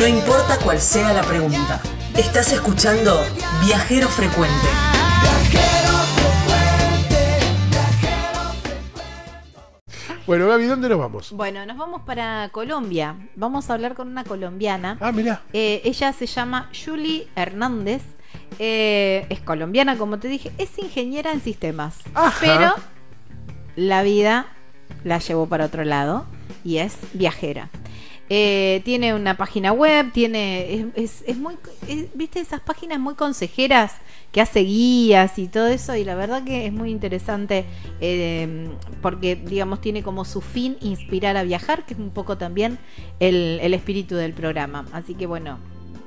No importa cuál sea la pregunta. Estás escuchando Viajero Frecuente. Bueno, Gaby, ¿dónde nos vamos? Bueno, nos vamos para Colombia. Vamos a hablar con una colombiana. Ah, mirá. Eh, ella se llama Julie Hernández. Eh, es colombiana, como te dije. Es ingeniera en sistemas. Ajá. Pero la vida la llevó para otro lado y es viajera. Eh, tiene una página web, tiene. Es, es- es muy. ¿Viste esas páginas muy consejeras que hace guías y todo eso? Y la verdad que es muy interesante eh, porque, digamos, tiene como su fin inspirar a viajar, que es un poco también el, el espíritu del programa. Así que bueno,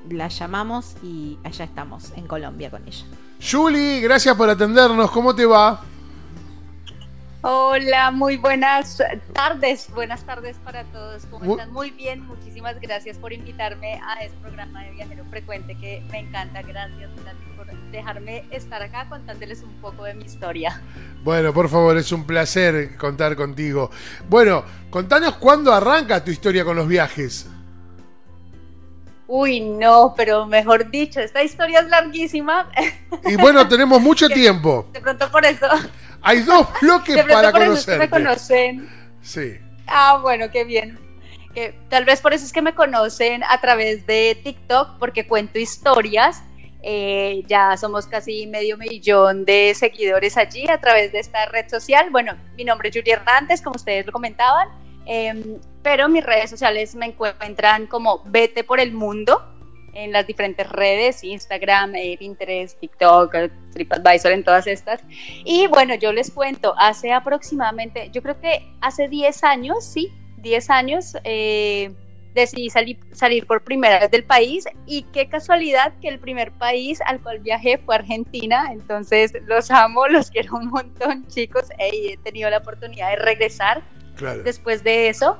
la llamamos y allá estamos, en Colombia con ella. Julie, gracias por atendernos. ¿Cómo te va? Hola, muy buenas tardes. Buenas tardes para todos. ¿Cómo están? Muy bien. Muchísimas gracias por invitarme a este programa de Viajero Frecuente que me encanta. Gracias, gracias por dejarme estar acá contándoles un poco de mi historia. Bueno, por favor, es un placer contar contigo. Bueno, contanos cuándo arranca tu historia con los viajes. Uy, no, pero mejor dicho, esta historia es larguísima. Y bueno, tenemos mucho tiempo. De pronto por eso, Hay dos bloques de para que me conocen. Sí. Ah, bueno, qué bien. Que tal vez por eso es que me conocen a través de TikTok, porque cuento historias. Eh, ya somos casi medio millón de seguidores allí a través de esta red social. Bueno, mi nombre es Julia Hernández, como ustedes lo comentaban, eh, pero mis redes sociales me encuentran como Vete por el Mundo en las diferentes redes, Instagram, eh, Pinterest, TikTok, TripAdvisor, en todas estas. Y bueno, yo les cuento, hace aproximadamente, yo creo que hace 10 años, sí, 10 años, eh, decidí salir, salir por primera vez del país y qué casualidad que el primer país al cual viajé fue Argentina, entonces los amo, los quiero un montón chicos, y he tenido la oportunidad de regresar Claro. después de eso.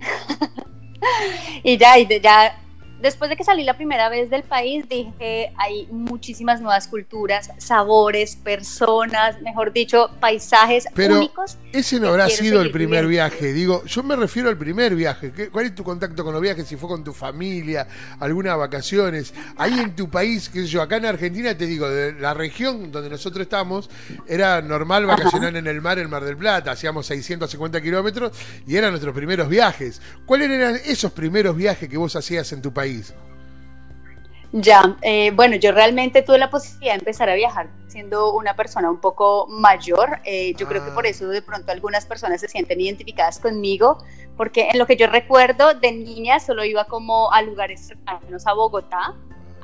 y ya, y de- ya, después de que salí la primera vez del país, dije, hay muchísimas nuevas culturas, sabores, personas, mejor dicho, paisajes Pero únicos. ese no que habrá sido el primer viviendo. viaje. Digo, yo me refiero al primer viaje. ¿Qué- ¿Cuál es tu contacto con los viajes? Si fue con tu familia, algunas vacaciones. Ahí en tu país, qué sé yo, acá en Argentina, te digo, de la región donde nosotros estamos, era normal vacacionar en el mar, en Mar del Plata. Hacíamos 650 kilómetros y eran nuestros primeros viajes. ¿Cuáles eran esos primeros viajes que vos hacías en tu país? Ya, eh, bueno, yo realmente tuve la posibilidad de empezar a viajar siendo una persona un poco mayor. eh, yo creo que Ah. por eso de pronto algunas personas se sienten identificadas conmigo, porque en lo que yo recuerdo de niña solo iba como a lugares cercanos a Bogotá,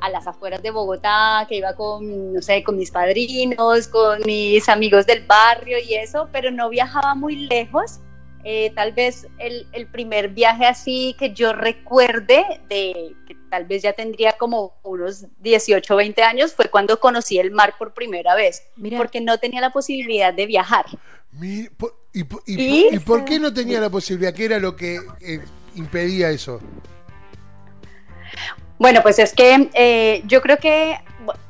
a las afueras de Bogotá, que iba con, no sé, con mis padrinos, con mis amigos del barrio y eso, pero no viajaba muy lejos. Eh, tal vez el, el primer viaje así que yo recuerde, de que tal vez ya tendría como unos 18 o 20 años, fue cuando conocí el mar por primera vez, Mira, porque no tenía la posibilidad de viajar. Mi- por- ¿Y, por- y ¿Y? por- y por qué no tenía la posibilidad? ¿Qué era lo que eh, impedía eso? Bueno, pues es que eh, yo creo que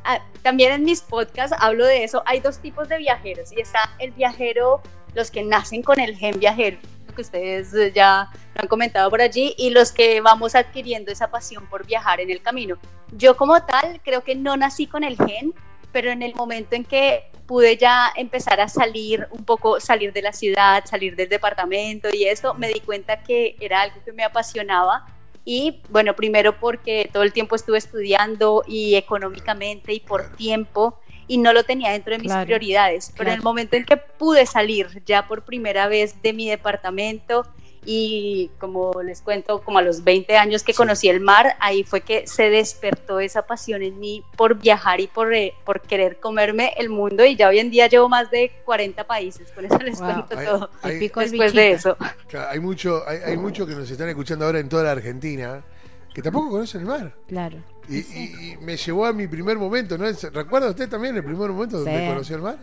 ah, también en mis podcasts hablo de eso. Hay dos tipos de viajeros y está el viajero, los que nacen con el gen viajero, que ustedes eh, ya lo han comentado por allí, y los que vamos adquiriendo esa pasión por viajar en el camino. Yo como tal creo que no nací con el gen, pero en el momento en que pude ya empezar a salir un poco, salir de la ciudad, salir del departamento y eso, me di cuenta que era algo que me apasionaba y bueno, primero porque todo el tiempo estuve estudiando y económicamente y por tiempo y no lo tenía dentro de mis Claro, prioridades. Pero en el claro. momento en que pude salir ya por primera vez de mi departamento y como les cuento, como a los 20 años que Sí. conocí el mar, ahí fue que se despertó esa pasión en mí por viajar y por, eh, por querer comerme el mundo y ya hoy en día llevo más de 40 países, con eso les Wow. cuento Ay, todo. ay, te picó el Después de eso. Claro, Hay mucho, hay, hay mucho que nos están escuchando ahora en toda la Argentina que tampoco conocen el mar. Claro. Y, y- y me llevó a mi primer momento, ¿no? ¿Recuerda usted también el primer momento donde conoció el mar?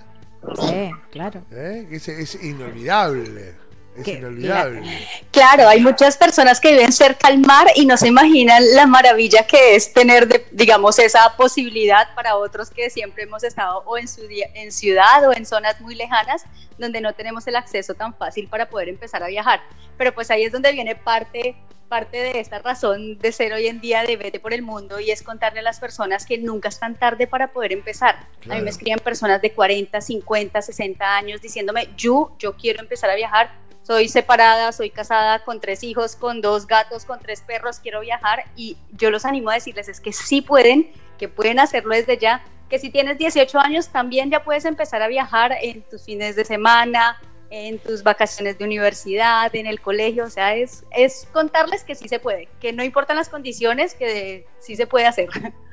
Sí, claro. ¿Eh? Es inolvidable. Es Que- inolvidable. Claro, hay muchas personas que viven cerca al mar y no se imaginan la maravilla que es tener, de- digamos, esa posibilidad para otros que siempre hemos estado o en, su día- en ciudad o en zonas muy lejanas donde no tenemos el acceso tan fácil para poder empezar a viajar. Pero pues ahí es donde viene parte, parte de esta razón de ser hoy en día de vete por el mundo y es contarle a las personas que nunca es tan tarde para poder empezar. A mí me escriben personas de 40, 50, 60 años diciéndome, yo, yo quiero empezar a viajar soy separada, soy casada con tres hijos, con dos gatos, con tres perros, quiero viajar y yo los animo a decirles es que sí pueden, que pueden hacerlo desde ya, que si tienes 18 años también ya puedes empezar a viajar en tus fines de semana, en tus vacaciones de universidad, en el colegio, o sea, es, es contarles que sí se puede, que no importan las condiciones, que sí se puede hacer.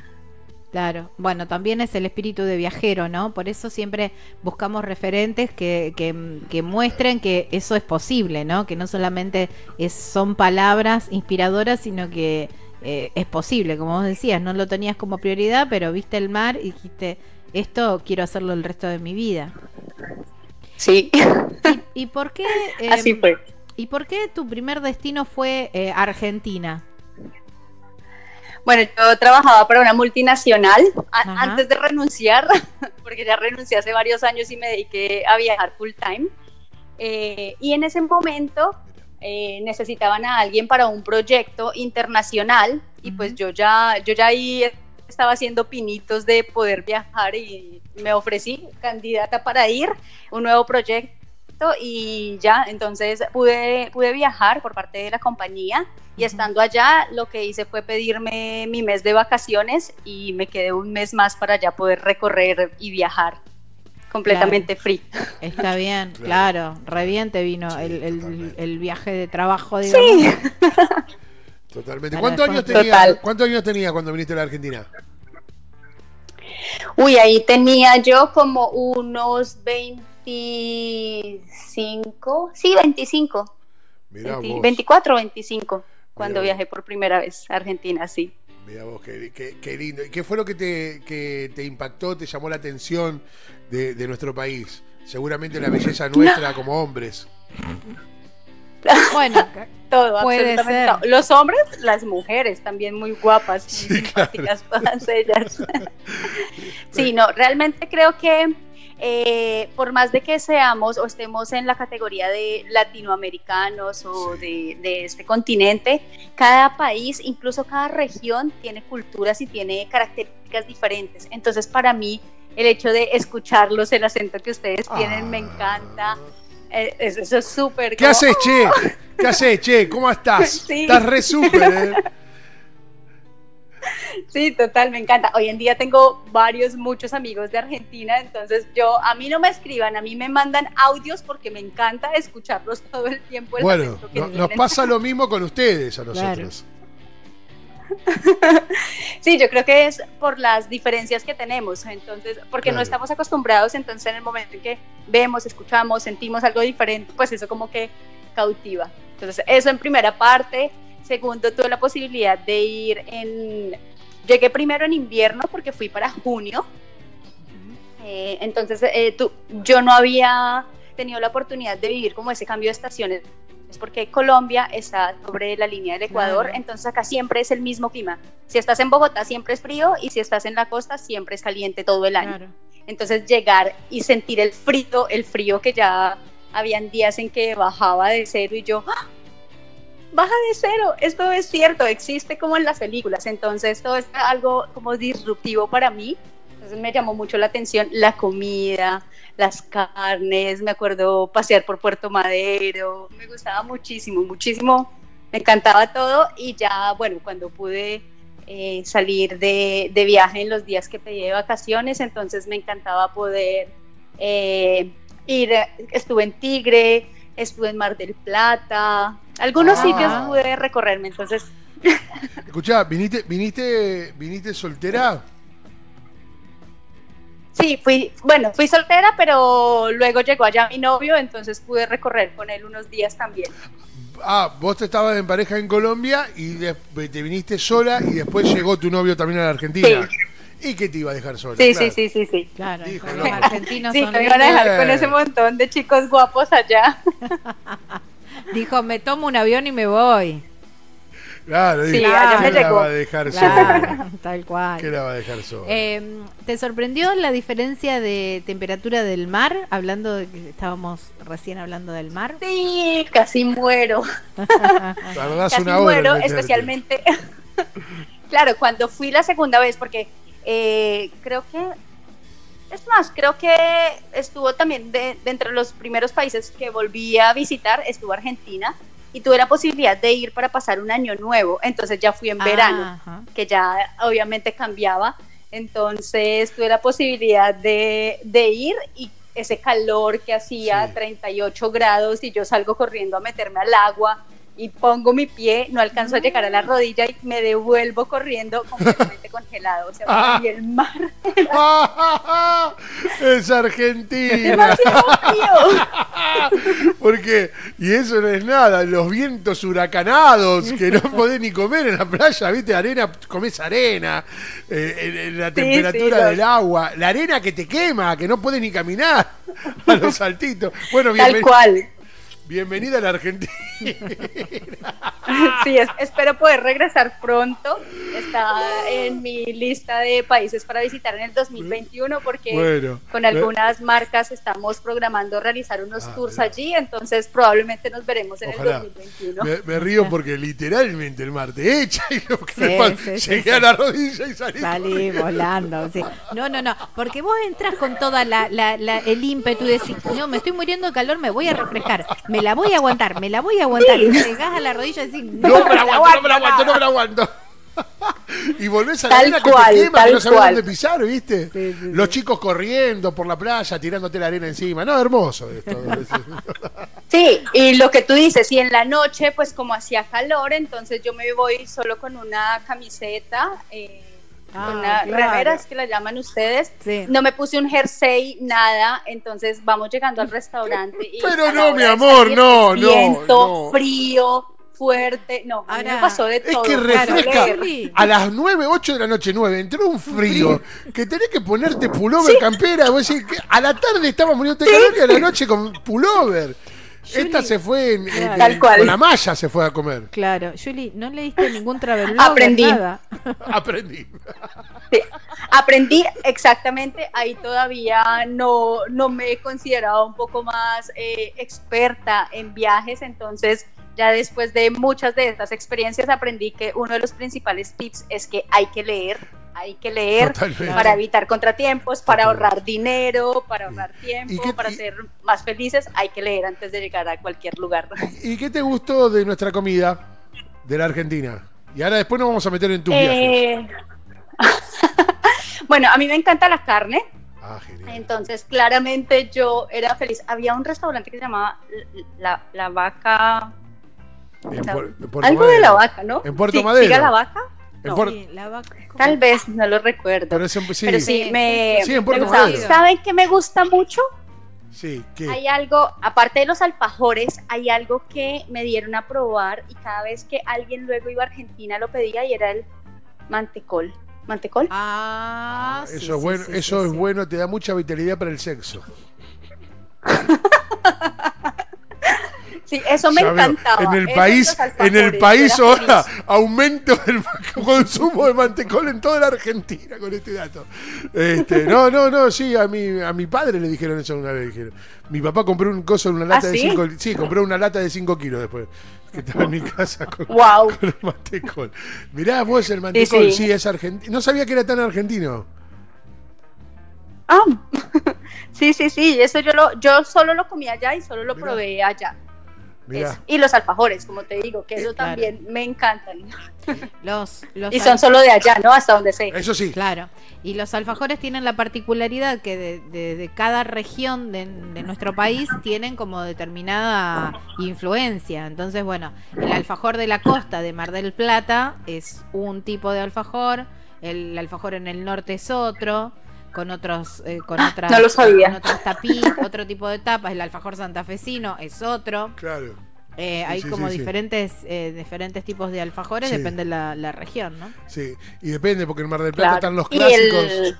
Claro, bueno, también es el espíritu de viajero, ¿no? Por eso siempre buscamos referentes que, que, que muestren que eso es posible, ¿no? Que no solamente es, son palabras inspiradoras, sino que eh, es posible, como vos decías, no lo tenías como prioridad, pero viste el mar y dijiste, esto quiero hacerlo el resto de mi vida. Sí, ¿Y por qué? así em, fue. ¿Y por qué tu primer destino fue eh, Argentina? Bueno, yo trabajaba para una multinacional a- antes de renunciar, porque ya renuncié hace varios años y me dediqué a viajar full time. Eh, y en ese momento eh, necesitaban a alguien para un proyecto internacional y pues yo ya, yo ya ahí estaba haciendo pinitos de poder viajar y me ofrecí candidata para ir, un nuevo proyecto y ya, entonces pude, pude viajar por parte de la compañía y estando allá lo que hice fue pedirme mi mes de vacaciones y me quedé un mes más para ya poder recorrer y viajar completamente free. Está bien, Claro. claro, re bien te vino Sí, el, el- viaje de trabajo, digamos. Sí. Totalmente. ¿Cuántos años, Total. ¿Cuántos años tenías cuando viniste a la Argentina? Uy, ahí tenía yo como unos 25, sí, 25, Mirá 20 vos. 24 o 25, cuando vos. viajé por primera vez a Argentina, sí. Mirá vos, qué, qué- qué lindo. ¿Y qué fue lo que te, que te impactó, te llamó la atención de, de nuestro país? Seguramente la belleza nuestra como hombres. Bueno, Todo, Puede absolutamente ser. todo. Los hombres, las mujeres también muy guapas, muy Sí, simpáticas todas ellas. sí, no, realmente creo que eh, por más de que seamos o estemos en la categoría de latinoamericanos o Sí. de, de este continente, cada país, incluso cada región, tiene culturas y tiene características diferentes. Entonces, para mí, el hecho de escucharlos, el acento que ustedes tienen, me Ah. encanta. Eh, eso eso es súper. ¿Qué como- haces, che? ¿Qué haces, che? ¿Cómo estás? Sí. Estás re súper, ¿eh? Sí, total, me encanta. Hoy en día tengo varios, muchos amigos de Argentina, entonces yo, a mí no me escriban, a mí me mandan audios porque me encanta escucharlos todo el tiempo. el Bueno, no- nos pasa lo mismo con ustedes a nosotros. Sí, yo creo que es por las diferencias que tenemos, entonces, porque no Claro. estamos acostumbrados, entonces en el momento en que vemos, escuchamos, sentimos algo diferente, pues eso como que cautiva. Entonces, eso en primera parte. Segundo, tuve la posibilidad de ir en... Llegué primero en invierno porque fui para junio, Eh, entonces, eh, tú- yo no había tenido la oportunidad de vivir como ese cambio de estaciones, es porque Colombia está sobre la línea del Ecuador, Claro. entonces acá siempre es el mismo clima. Si estás en Bogotá siempre es frío y si estás en la costa siempre es caliente todo el año. claro. Entonces llegar y sentir el frío, el frío que ya habían días en que bajaba de cero y yo, ¡Ah! Baja de cero, esto es cierto, existe como en las películas, entonces todo es algo como disruptivo para mí, entonces me llamó mucho la atención la comida, las carnes, me acuerdo pasear por Puerto Madero, me gustaba muchísimo, muchísimo, me encantaba todo y ya, bueno, cuando pude eh, salir de, viaje en los días que pedí de vacaciones, entonces me encantaba poder eh, ir, estuve en Tigre, estuve en Mar del Plata, algunos Ah. sitios pude recorrerme, entonces Escuchá, ¿viniste, viniste, viniste soltera? sí, fui, bueno, fui soltera, pero luego llegó allá mi novio, entonces pude recorrer con él unos días también. Ah, vos te estabas en pareja en Colombia y te viniste sola y después llegó tu novio también a la Argentina. ¿Y qué te iba a dejar sola? Sí, Claro. sí, sí, sí, sí. Claro, Dijo, los argentinos Sí, son me iban a dejar con ese montón de chicos guapos allá. Dijo, me tomo un avión y me voy. Claro, Sí, me ¿qué la va a dejar sola? Claro, tal cual. ¿Qué la va a dejar sola? Eh, ¿Te sorprendió la diferencia de temperatura del mar? Hablando de que estábamos recién hablando del mar. Sí, casi muero. Tardás Casi una hora. muero, especialmente. claro, cuando fui la segunda vez, porque eh, creo que. Es más, creo que estuvo también de, de entre los primeros países que volví a visitar, estuvo Argentina y tuve la posibilidad de ir para pasar un año nuevo. Entonces ya fui en verano, Ajá. que ya obviamente cambiaba. Entonces tuve la posibilidad de, de ir y ese calor que hacía, Sí. 38 grados, y yo salgo corriendo a meterme al agua y pongo mi pie, no alcanzo a llegar a la rodilla y me devuelvo corriendo completamente congelado. O sea, Ah. y el mar es Argentina. Porque, y eso no es nada, los vientos huracanados, que no podés ni comer en la playa, viste, arena, comés arena, eh, en- en la temperatura sí, del agua, la arena que te quema, que no podés ni caminar a los saltitos. Bueno, Tal bienven- cual. Bienvenida a la Argentina. Sí, es- espero poder regresar pronto. Está en mi lista de países para visitar en el 2021 porque Bueno. con algunas marcas estamos programando realizar unos Ah, tours mira. allí, entonces probablemente nos veremos en Ojalá. el 2021. Me, me río porque literalmente el mar te echa y lo que Sí, me pasa- sí, sí, llegué sí. a la rodilla y salí. Salí volando, sí. No, no, no, porque vos entras con toda la, la- la- el ímpetu y decís, no, me estoy muriendo de calor, me voy a refrescar, me la voy a aguantar, me la voy a aguantar. Y llegás a la rodilla y decís, No me la aguanto, no me la aguanto, no me la aguanto. y volvés a la arena que cual, te quema, que no sabés dónde pisar, ¿viste? Sí, sí, Los chicos corriendo por la playa, tirándote la arena encima. No, hermoso esto. Sí, y lo que tú dices, y en la noche, pues como hacía calor, entonces yo me voy solo con una camiseta, eh, Ah, una claro. remeras que la llaman ustedes. Sí. No me puse un jersey, nada, entonces vamos llegando al restaurante. Y Pero no, mi amor, no, es no, Viento, no. frío, fuerte, no, a mí me pasó de Es todo. que claro, refresca a las 9, 8 de la noche, 9, entró un frío que tenés que ponerte pullover, campera. Vos decís que a la tarde estaba muriendo de calor y a la noche con pullover. Esta se fue en- en- Tal cual. con la malla se fue a comer. Claro, Julie, ¿no leíste ningún travel Aprendí. Nada. Aprendí. Sí, aprendí exactamente, ahí todavía no, no me he considerado un poco más eh, experta en viajes, entonces ya después de muchas de estas experiencias aprendí que uno de los principales tips es que hay que leer, hay que leer Totalmente. para evitar contratiempos, para Totalmente. ahorrar dinero, para ahorrar tiempo, ¿Y qué- para y- ser más felices, hay que leer antes de llegar a cualquier lugar. ¿Y qué te gustó de nuestra comida de la Argentina? Y ahora después nos vamos a meter en tus viajes. Eh, bueno, a mí me encanta la carne, Ah, genial. Entonces, claramente yo era feliz. Había un restaurante que se llamaba La, la Vaca. Algo de la vaca, ¿no? En Puerto Sí, Madero. ¿Siga la vaca? En No, Puer- Sí, la vaca- ¿cómo? Tal vez, no lo recuerdo. Pero, es en- sí, Pero sí, me, sí, en me Puerto. Madero. ¿Saben qué me gusta mucho? sí, ¿qué? Hay algo, aparte de los alfajores, hay algo que me dieron a probar y cada vez que alguien luego iba a Argentina lo pedía y era el mantecol. ¿Mantecol? Ah, eso sí, es bueno, sí, eso sí, es sí. bueno, te da mucha vitalidad para el sexo. Sí, eso me encantaba. En el país, en el país ahora aumento del consumo de mantecol en toda la Argentina con este dato. Este, no, no, no, sí, a mi, a mi padre le dijeron eso una vez. Dijeron. Mi papá compró un coso en una lata ¿Ah, de sí? 5 Sí, compró una lata de 5 kilos después. Que estaba en mi casa con, Wow. con el mantecol. Mirá vos el mantecol, sí, sí. es argentino. No sabía que era tan argentino. Ah, sí, sí, sí, eso yo lo, yo solo lo comí allá y solo lo Mirá. probé allá. Eso. Y los alfajores, como te digo, que eso claro. también me encantan. Los, los Y son solo de allá, ¿no? Hasta donde sé. Eso sí. Claro, y los alfajores tienen la particularidad que de, de- de cada región de, de nuestro país tienen como determinada influencia. Entonces, bueno, el alfajor de la costa de Mar del Plata es un tipo de alfajor, el alfajor en el norte es otro, con otros, eh, con otras, no lo sabía. con otros tapi- otro tipo de tapas. El alfajor santafesino es otro. Claro. Eh, Sí, hay sí, como sí, sí. diferentes, eh, diferentes tipos de alfajores, Sí. depende la, la región, ¿no? Sí. Y depende, porque en Mar del Plata Claro. están los Y clásicos.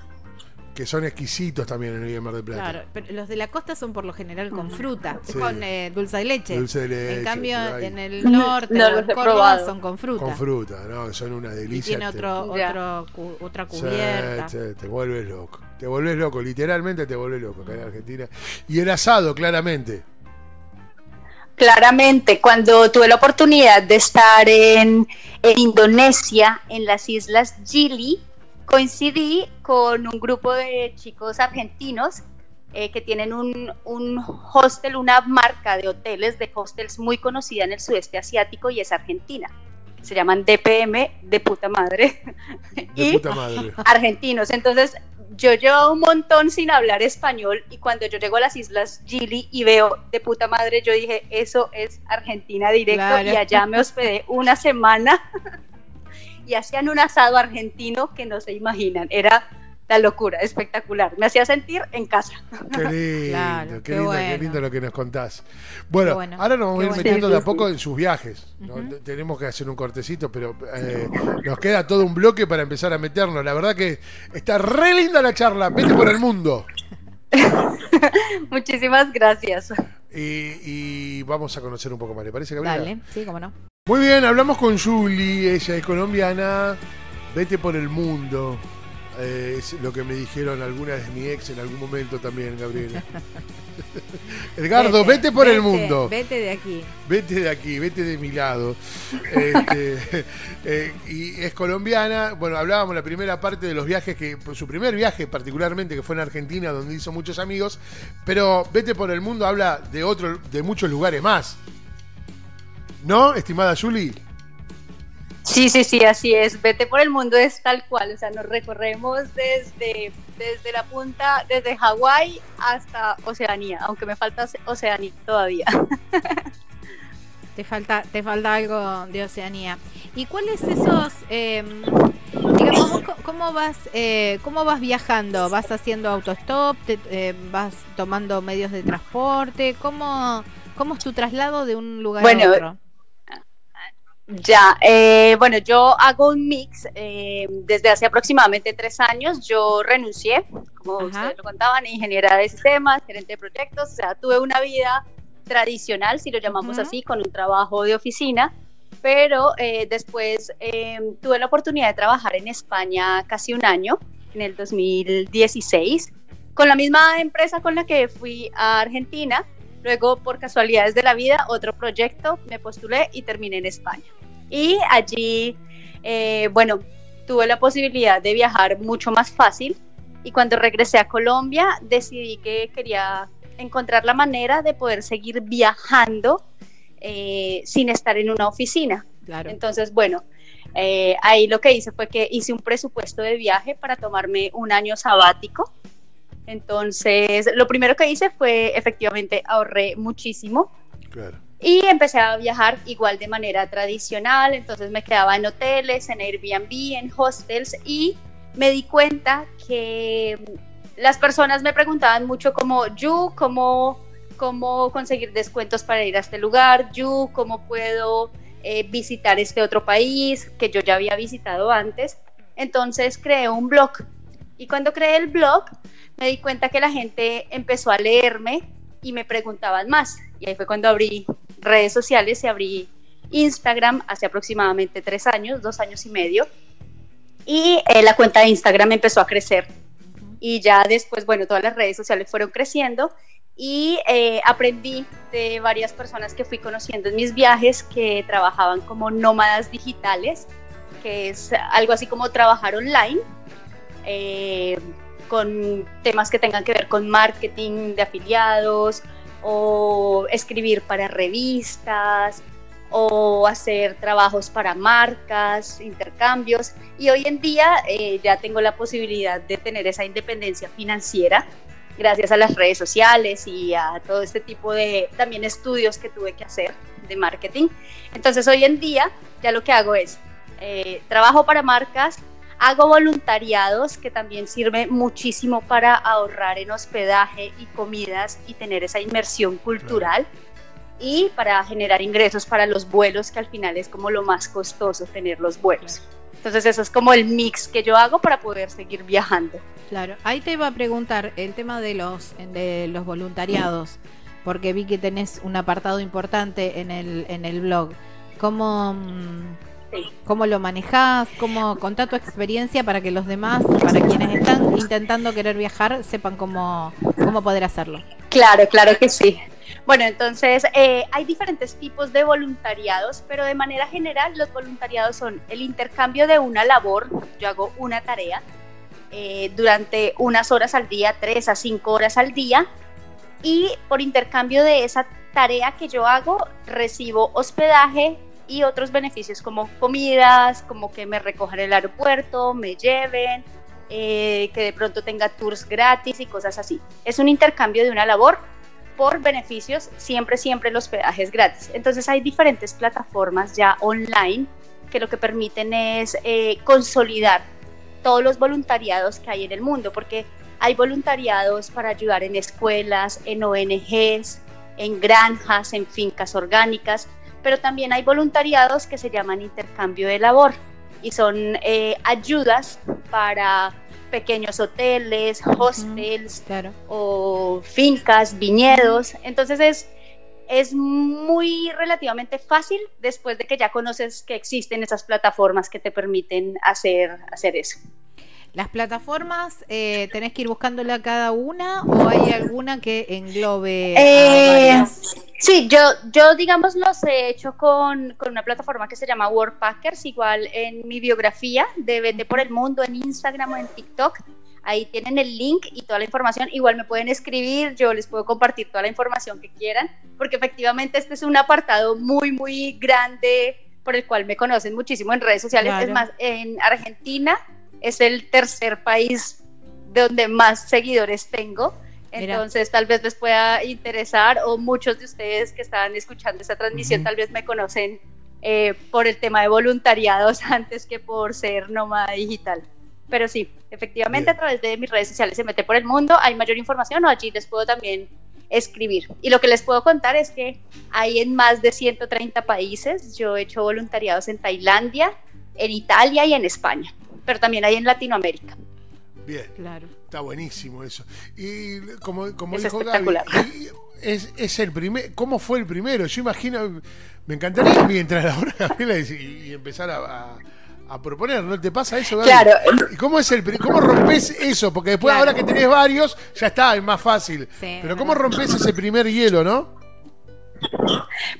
Que son exquisitos también en el Mar del Plata. Claro, pero los de la costa son por lo general con fruta, Sí. con eh, dulce de leche. Dulce de leche, en cambio, en el norte No en Córdoba probado. son con fruta. Con fruta, ¿no? Son una y delicia. tiene te- otro, Ya. otro cu- otra Sí, cubierta. sí, te vuelves loco. Te vuelves loco, literalmente te vuelves loco acá en Argentina. Y el asado, claramente. Claramente, cuando tuve la oportunidad de estar en, en Indonesia, en las islas Gili, coincidí con un grupo de chicos argentinos eh, que tienen un, un hostel, una marca de hoteles, de hostels muy conocida en el sudeste asiático y es Argentina. Se llaman DPM, de puta madre. De Y- puta madre. argentinos. Entonces, yo llevo un montón sin hablar español y cuando yo llego a las islas Gili y veo de puta madre, yo dije, eso es Argentina directo Claro. y allá me hospedé una semana y hacían un asado argentino que no se imaginan. Era la locura, espectacular. Me hacía sentir en casa. Qué lindo, Claro, qué, qué lindo, qué bueno. lindo lo que nos contás. Bueno, ahora nos vamos a ir bueno. metiendo Sí, de a poco sí. en sus viajes. Tenemos que hacer un cortecito, pero eh, nos queda todo un bloque para empezar a meternos. La verdad que está re linda la charla. Vete por el mundo. Muchísimas gracias. Y, y vamos a conocer un poco más. ¿Le parece, Gabriela? Dale, sí, cómo no. Muy bien, hablamos con Julie. Ella es colombiana. Vete por el mundo. Eh, es lo que me dijeron algunas de mi ex en algún momento también, Gabriela. Edgardo, vete, por el mundo. Vete de aquí. Vete de aquí, vete de mi lado. Este, eh, y es colombiana. Bueno, hablábamos la primera parte de los viajes, que pues, su primer viaje particularmente, que fue en Argentina, donde hizo muchos amigos. Pero Vete por el mundo habla de otro, de muchos lugares más. ¿No, estimada Julie? Sí, sí, sí, así es. Vete por el mundo es tal cual. O sea, nos recorremos desde, desde la punta, desde Hawái hasta Oceanía, aunque me falta Oceanía todavía. Te falta, te falta algo de Oceanía. ¿Y cuáles esos, eh, digamos, cómo vas, eh, cómo vas viajando? ¿Vas haciendo autostop? Te- eh, ¿Vas tomando medios de transporte? ¿Cómo, cómo es tu traslado de un lugar Bueno, a otro? Ya, eh, bueno, yo hago un mix eh, desde hace aproximadamente tres años. Yo renuncié, como Ajá. ustedes lo contaban, ingeniera de sistemas, gerente de proyectos. O sea, tuve una vida tradicional, si lo llamamos así, con un trabajo de oficina. Pero eh, después eh, tuve la oportunidad de trabajar en España casi un año, en el 2016, con la misma empresa con la que fui a Argentina. Luego, por casualidades de la vida, otro proyecto, me postulé y terminé en España. Y allí, eh, bueno, tuve la posibilidad de viajar mucho más fácil. Y cuando regresé a Colombia, decidí que quería encontrar la manera de poder seguir viajando eh, sin estar en una oficina. Claro. Entonces, bueno, eh, ahí lo que hice fue que hice un presupuesto de viaje para tomarme un año sabático. Entonces, lo primero que hice fue efectivamente ahorré muchísimo Claro. Y empecé a viajar igual de manera tradicional. Entonces me quedaba en hoteles, en Airbnb, en hostels y me di cuenta que las personas me preguntaban mucho como, Yu, ¿cómo, cómo conseguir descuentos para ir a este lugar? Yu, ¿cómo puedo eh, visitar este otro país que yo ya había visitado antes? Entonces creé un blog. Y cuando creé el blog, me di cuenta que la gente empezó a leerme y me preguntaban más. Y ahí fue cuando abrí redes sociales y abrí Instagram hace aproximadamente tres años, dos años y medio. Y eh, la cuenta de Instagram empezó a crecer. Y ya después, bueno, todas las redes sociales fueron creciendo y eh, aprendí de varias personas que fui conociendo en mis viajes que trabajaban como nómadas digitales, que es algo así como trabajar online. eh, con temas que tengan que ver con marketing de afiliados o escribir para revistas o hacer trabajos para marcas, intercambios. Y hoy en día eh, ya tengo la posibilidad de tener esa independencia financiera gracias a las redes sociales y a todo este tipo de también estudios que tuve que hacer de marketing. Entonces hoy en día ya lo que hago es eh, trabajo para marcas, Hago voluntariados que también sirve muchísimo para ahorrar en hospedaje y comidas y tener esa inmersión cultural y para generar ingresos para los vuelos, que al final es como lo más costoso tener los vuelos. Entonces eso es como el mix que yo hago para poder seguir viajando. Claro, ahí te iba a preguntar el tema de los, de los voluntariados, porque vi que tenés un apartado importante en el, en el blog. ¿Cómo, ¿Cómo lo manejás? ¿Cómo contá tu experiencia para que los demás, para quienes están intentando querer viajar, sepan cómo, cómo poder hacerlo? Claro, claro que sí. Bueno, entonces eh, hay diferentes tipos de voluntariados, pero de manera general los voluntariados son el intercambio de una labor, yo hago una tarea eh, durante unas horas al día, tres a cinco horas al día, y por intercambio de esa tarea que yo hago recibo hospedaje y otros beneficios como comidas, como que me recojan el aeropuerto, me lleven, eh, que de pronto tenga tours gratis y cosas así. Es un intercambio de una labor por beneficios, siempre, siempre los hospedaje gratis. Entonces hay diferentes plataformas ya online que lo que permiten es eh, consolidar todos los voluntariados que hay en el mundo, porque hay voluntariados para ayudar en escuelas, en ONGs, en granjas, en fincas orgánicas, pero también hay voluntariados que se llaman intercambio de labor y son eh, ayudas para pequeños hoteles, hostels o fincas, viñedos. Entonces es, es muy relativamente fácil después de que ya conoces que existen esas plataformas que te permiten hacer, hacer eso. ¿Las plataformas eh, tenés que ir buscándola cada una o hay alguna que englobe? Eh, sí, yo, yo digamos los he hecho con, una plataforma que se llama Worldpackers, igual en mi biografía de Vende por el Mundo en Instagram o en TikTok. Ahí tienen el link y toda la información. Igual me pueden escribir, yo les puedo compartir toda la información que quieran, porque efectivamente este es un apartado muy, muy grande por el cual me conocen muchísimo en redes sociales. Es más, en Argentina es el tercer país de donde más seguidores tengo. Entonces tal vez les pueda interesar o muchos de ustedes que estaban escuchando esta transmisión tal vez me conocen eh, por el tema de voluntariados antes que por ser nómada digital. Pero sí, efectivamente a través de mis redes sociales se mete por el mundo, hay mayor información o allí les puedo también escribir. Y lo que les puedo contar es que hay en más de 130 países, yo he hecho voluntariados en Tailandia, en Italia y en España pero también hay en Latinoamérica. Bien, claro. está buenísimo eso. Y como, como es dijo Gaby, es, es, el primer, ¿cómo fue el primero? Yo imagino, me encantaría mientras la hora y, y empezar a, a, proponer, ¿no te pasa eso? Gaby? Claro. ¿Y cómo es el cómo rompes eso? Porque después ahora que tenés varios, ya está, es más fácil. Pero ¿cómo rompes ese primer hielo, no?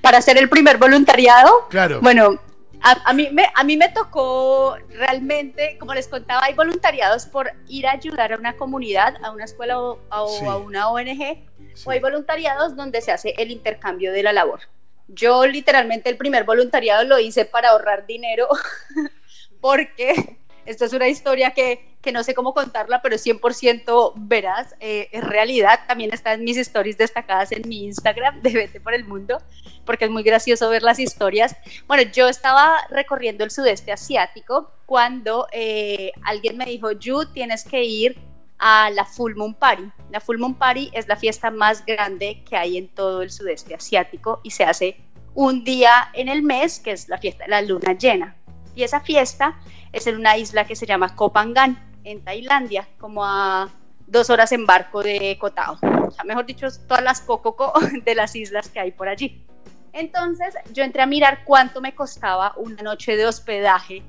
Para hacer el primer voluntariado. Claro. Bueno, a, mí me, a mí me tocó realmente, como les contaba, hay voluntariados por ir a ayudar a una comunidad, a una escuela o, a, una ONG, o hay voluntariados donde se hace el intercambio de la labor. Yo literalmente el primer voluntariado lo hice para ahorrar dinero, porque esta es una historia que, que, no sé cómo contarla, pero 100% verás, eh, es realidad. También está en mis stories destacadas en mi Instagram de Vete por el Mundo, porque es muy gracioso ver las historias. Bueno, yo estaba recorriendo el sudeste asiático cuando eh, alguien me dijo, Yu, tienes que ir a la Full Moon Party. La Full Moon Party es la fiesta más grande que hay en todo el sudeste asiático y se hace un día en el mes, que es la fiesta de la luna llena. Y esa fiesta es en una isla que se llama Kopangan, en Tailandia, como a dos horas en barco de Koh O sea, mejor dicho, todas las cococo de las islas que hay por allí. Entonces yo entré a mirar cuánto me costaba una noche de hospedaje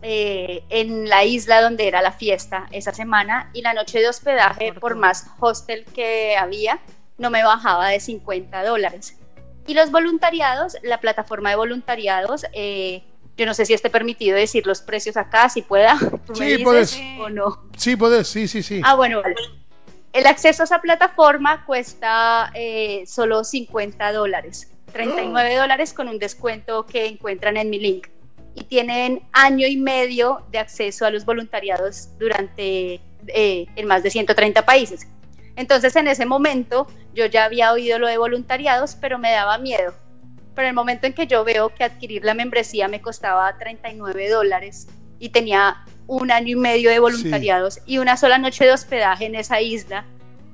eh, en la isla donde era la fiesta esa semana y la noche de hospedaje, por más hostel que había, no me bajaba de 50 dólares. Y los voluntariados, la plataforma de voluntariados, eh, yo no sé si esté permitido decir los precios acá, si pueda. sí, puedes. o no. Sí, puedes, sí, sí, sí. Ah, bueno, vale. El acceso a esa plataforma cuesta eh, solo 50 dólares, 39 dólares con un descuento que encuentran en mi link. Y tienen año y medio de acceso a los voluntariados durante eh, en más de 130 países. Entonces, en ese momento, yo ya había oído lo de voluntariados, pero me daba miedo pero el momento en que yo veo que adquirir la membresía me costaba 39 dólares y tenía un año y medio de voluntariados y una sola noche de hospedaje en esa isla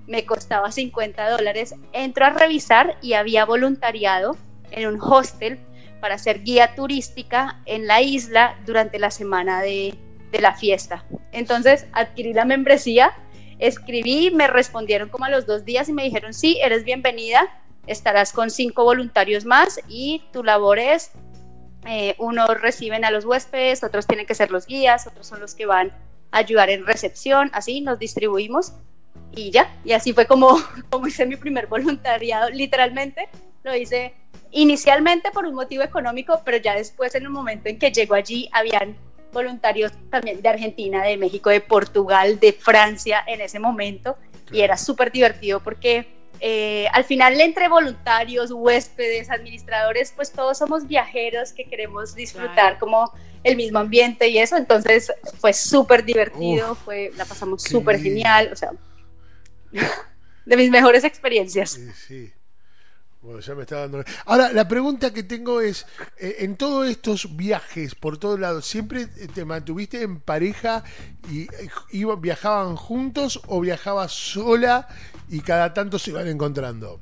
me costaba 50 dólares, entro a revisar y había voluntariado en un hostel para ser guía turística en la isla durante la semana de, de la fiesta. Entonces adquirí la membresía, escribí, me respondieron como a los dos días y me dijeron, sí, eres bienvenida, estarás con cinco voluntarios más y tu labor es, eh, unos reciben a los huéspedes, otros tienen que ser los guías, otros son los que van a ayudar en recepción, así nos distribuimos y ya, y así fue como, como hice mi primer voluntariado, literalmente. Lo hice inicialmente por un motivo económico, pero ya después en el momento en que llegó allí habían voluntarios también de Argentina, de México, de Portugal, de Francia en ese momento. Y era súper divertido porque eh, al final entre voluntarios, huéspedes, administradores, pues todos somos viajeros que queremos disfrutar como el mismo ambiente y eso, entonces fue súper divertido, fue, la pasamos súper genial, o sea, de mis mejores experiencias. Sí, sí. Bueno, ya me está dando. Ahora, la pregunta que tengo es: eh, en todos estos viajes por todos lados, ¿siempre te mantuviste en pareja y eh, viajaban juntos o viajabas sola y cada tanto se iban encontrando?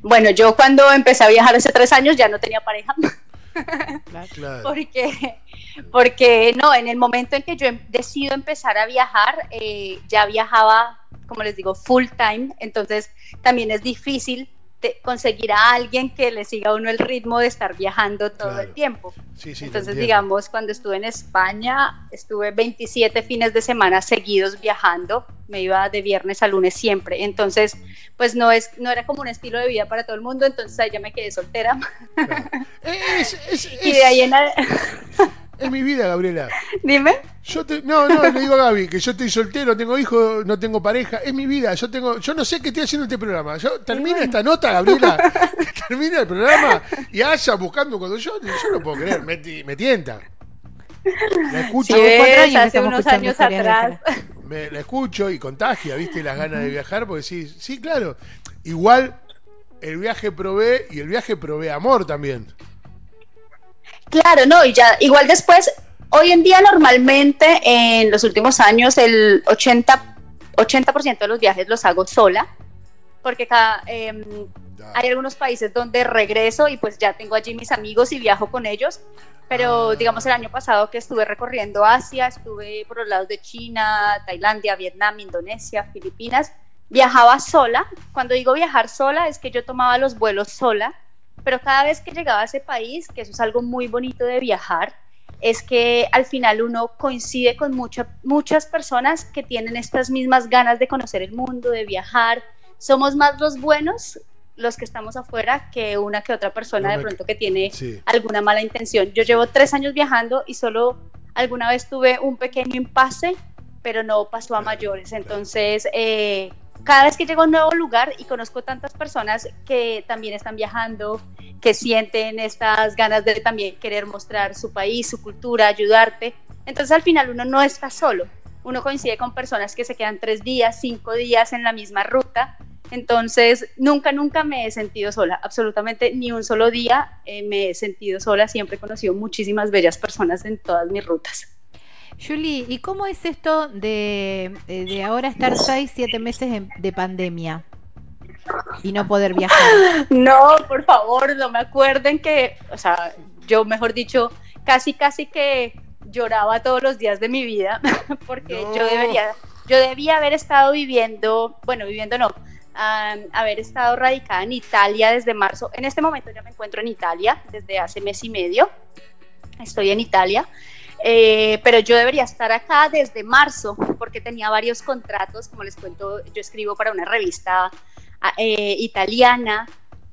Bueno, yo cuando empecé a viajar hace tres años ya no tenía pareja. Claro. porque, porque no, en el momento en que yo em, decido empezar a viajar, eh, ya viajaba como les digo, full time, entonces también es difícil conseguir a alguien que le siga a uno el ritmo de estar viajando todo el tiempo. entonces, digamos, cuando estuve en España, estuve 27 fines de semana seguidos viajando, me iba de viernes a lunes siempre, entonces, pues no, es, no era como un estilo de vida para todo el mundo, entonces ahí ya me quedé soltera. y de ahí en Es mi vida, Gabriela. Dime. Yo te, no, no, le digo a Gaby que yo estoy soltero, tengo hijos, no tengo pareja. Es mi vida. Yo tengo, yo no sé qué estoy haciendo este programa. Yo termina esta nota, Gabriela. termina el programa y haya buscando cuando yo, yo no puedo creer, me, me tienta. La escucho. Sí, hace unos años atrás. Me, la escucho y contagia, ¿viste? Las ganas de viajar, porque sí, sí, claro. Igual el viaje provee y el viaje provee amor también. Claro, no, y ya, igual después, hoy en día normalmente en los últimos años el 80%, 80 de los viajes los hago sola, porque cada, em, hay algunos países donde regreso y pues ya tengo allí mis amigos y viajo con ellos, pero ah. digamos el año pasado que estuve recorriendo Asia, estuve por los lados de China, Tailandia, Vietnam, Indonesia, Filipinas, viajaba sola, cuando digo viajar sola es que yo tomaba los vuelos sola, pero cada vez que llegaba a ese país, que eso es algo muy bonito de viajar, es que al final uno coincide con muchas personas que tienen estas mismas ganas de conocer el mundo, de viajar. Somos más los buenos los que estamos afuera que una que otra persona de pronto que tiene alguna mala intención. Yo llevo tres años viajando y solo alguna vez tuve un pequeño impasse, pero no pasó a mayores. Entonces, eh, cada vez que llego a un nuevo lugar y conozco tantas personas que también están viajando, que sienten estas ganas de también querer mostrar su país, su cultura, ayudarte, entonces al final uno no está solo, uno coincide con personas que se quedan tres días, cinco días en la misma ruta, entonces nunca, nunca me he sentido sola, absolutamente ni un solo día eh, me he sentido sola, siempre he conocido muchísimas bellas personas en todas mis rutas. Julie, ¿y cómo es esto de, de ahora estar seis, siete meses de pandemia? y no poder viajar. No, por favor, no me acuerden que, o sea, yo mejor dicho, casi, casi que lloraba todos los días de mi vida, porque yo debería, yo debía haber estado viviendo, bueno, viviendo no, haber estado radicada en Italia desde marzo. En este momento ya me encuentro en Italia desde hace mes y medio. Estoy en Italia eh, pero yo debería estar acá desde marzo porque tenía varios contratos, como les cuento, yo escribo para una revista ah, eh, italiana.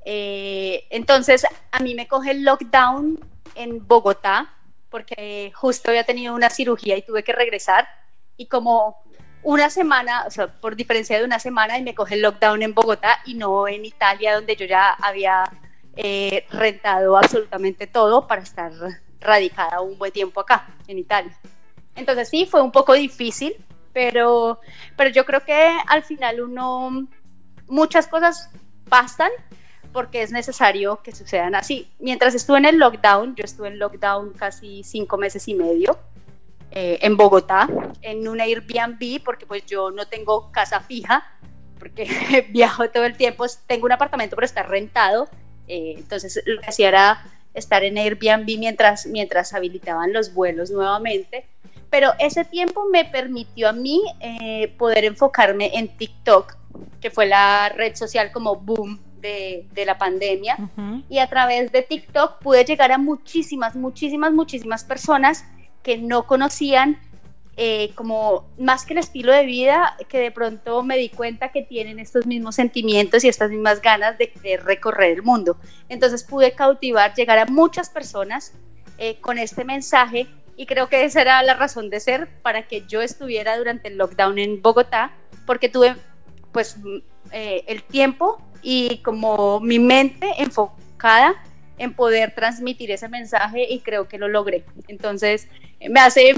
Eh, entonces a mí me coge el lockdown en Bogotá porque justo había tenido una cirugía y tuve que regresar y como una semana, o sea, por diferencia de una semana y me coge el lockdown en Bogotá y no en Italia donde yo ya había rentado absolutamente todo para estar radicada un buen tiempo acá, en Italia. Entonces sí, fue un poco difícil, pero, pero yo creo que al final uno, muchas cosas pasan porque es necesario que sucedan así. Mientras estuve en el lockdown, yo estuve en lockdown casi cinco meses y medio eh, en Bogotá, en un Airbnb, porque pues yo no tengo casa fija, porque viajo todo el tiempo, tengo un apartamento pero está rentado Eh, entonces lo que hacía era estar en Airbnb mientras, mientras habilitaban los vuelos nuevamente. Pero ese tiempo me permitió a mí eh, poder enfocarme en TikTok, que fue la red social como boom de, de, la pandemia. Y a través de TikTok pude llegar a muchísimas, muchísimas, muchísimas personas que no conocían eh, como más que el estilo de vida, que de pronto me di cuenta que tienen estos mismos sentimientos y estas mismas ganas de, recorrer el mundo. Entonces pude cautivar, llegar a muchas personas eh, con este mensaje y creo que esa era la razón de ser para que yo estuviera durante el lockdown en Bogotá, porque tuve pues eh, el tiempo y como mi mente enfocada en poder transmitir ese mensaje y creo que lo logré. Entonces me hace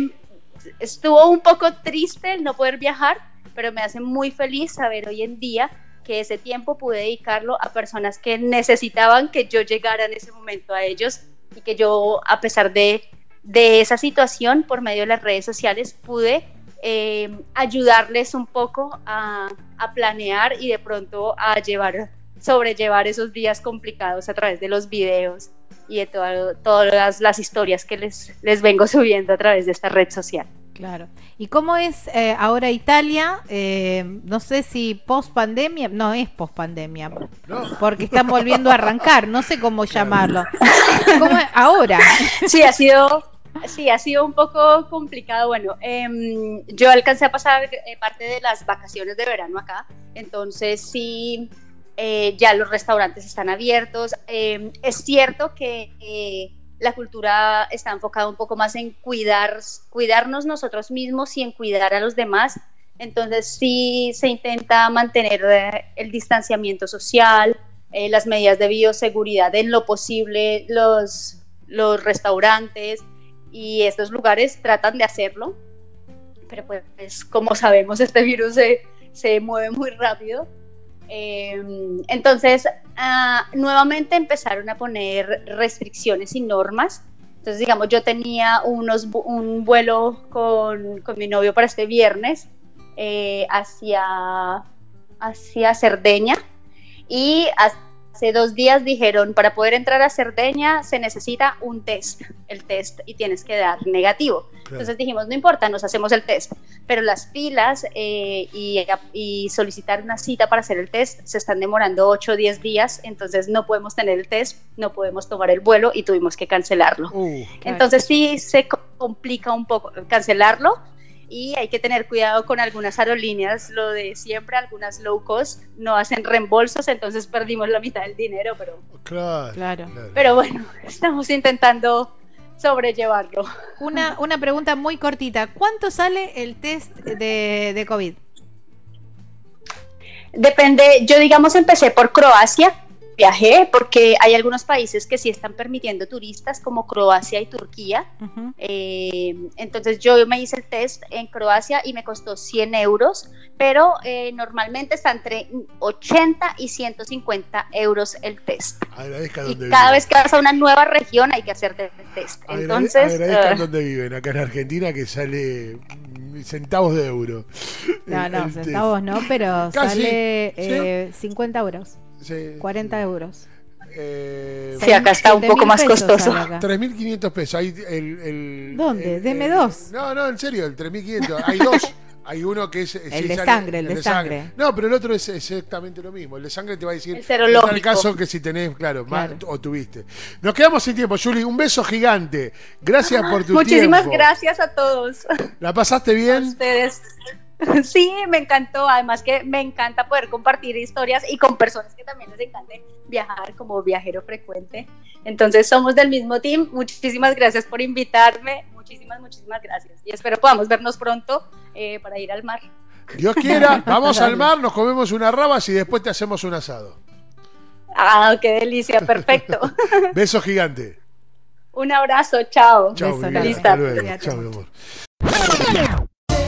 estuvo un poco triste el no poder viajar, pero me hace muy feliz saber hoy en día que ese tiempo pude dedicarlo a personas que necesitaban que yo llegara en ese momento a ellos y que yo, a pesar de, de esa situación, por medio de las redes sociales, pude eh, ayudarles un poco a, a, planear y de pronto a llevar, sobrellevar esos días complicados a través de los videos y de todas las historias que les, les vengo subiendo a través de esta red social. Claro. ¿Y cómo es eh, ahora Italia? Eh, no sé si post pandemia, no es post pandemia, porque están volviendo a arrancar, no sé cómo llamarlo. ¿Cómo es? Ahora. Sí, ha sido, sí, ha sido un poco complicado. Bueno, em, yo alcancé a pasar eh, parte de las vacaciones de verano acá, entonces sí eh, ya los restaurantes están abiertos. Eh, es cierto que eh, la cultura está enfocada un poco más en cuidar, cuidarnos nosotros mismos y en cuidar a los demás. Entonces sí se intenta mantener el distanciamiento social, las medidas de bioseguridad en lo posible, los, los restaurantes y estos lugares tratan de hacerlo, pero pues como sabemos este virus se, se mueve muy rápido Em, entonces, ah, nuevamente empezaron a poner restricciones y normas. Entonces, digamos, yo tenía unos, un vuelo con, con mi novio para este viernes eh, hacia, hacia Cerdeña y hace dos días dijeron, para poder entrar a Cerdeña se necesita un test, el test, y tienes que dar negativo. Entonces dijimos, no importa, nos hacemos el test, pero las filas eh, y, solicitar una cita para hacer el test se están demorando 8 o 10 días, entonces no podemos tener el test, no podemos tomar el vuelo y tuvimos que cancelarlo. Uh, entonces sí se complica un poco cancelarlo, y hay que tener cuidado con algunas aerolíneas, lo de siempre, algunas low cost no hacen reembolsos, entonces perdimos la mitad del dinero, pero claro, claro. pero bueno, estamos intentando sobrellevarlo. Una, una pregunta muy cortita, ¿cuánto sale el test de, de COVID? Depende, yo digamos empecé por Croacia, viajé porque hay algunos países que sí están permitiendo turistas como Croacia y Turquía. Eh, entonces yo me hice el test en Croacia y me costó 100 euros, pero eh, normalmente está entre 80 y 150 euros el test. Y cada vez que vas a una nueva región hay que hacerte el test. Entonces, agradezcan uh, donde viven, acá en Argentina que sale centavos de euro. No, no, centavos no, pero sale 50 eh, euros. 40 euros. Eh, sí, acá está un poco más costoso. 3.500 pesos. Hay el, ¿Dónde? Deme dos. No, no, en serio, el 3.500. Hay dos. Hay uno que es. El de sangre, el, de, sangre. No, pero el otro es exactamente lo mismo. El de sangre te va a decir. El En el caso que si tenés, claro, Más, o tuviste. Nos quedamos sin tiempo, Juli. Un beso gigante. Gracias por tu Muchísimas gracias a todos. ¿La pasaste bien? A ustedes. Sí, me encantó. Además que me encanta poder compartir historias y con personas que también les encante viajar como viajero frecuente. Entonces somos del mismo team. Muchísimas gracias por invitarme. Muchísimas, muchísimas gracias. Y espero podamos vernos pronto eh, para ir al mar. Dios quiera, vamos al mar, nos comemos una rabas y después te hacemos un asado. Ah, qué delicia, perfecto. Beso gigante. Un abrazo, chao. Chao, Feliz tarde. Chao, mi amor.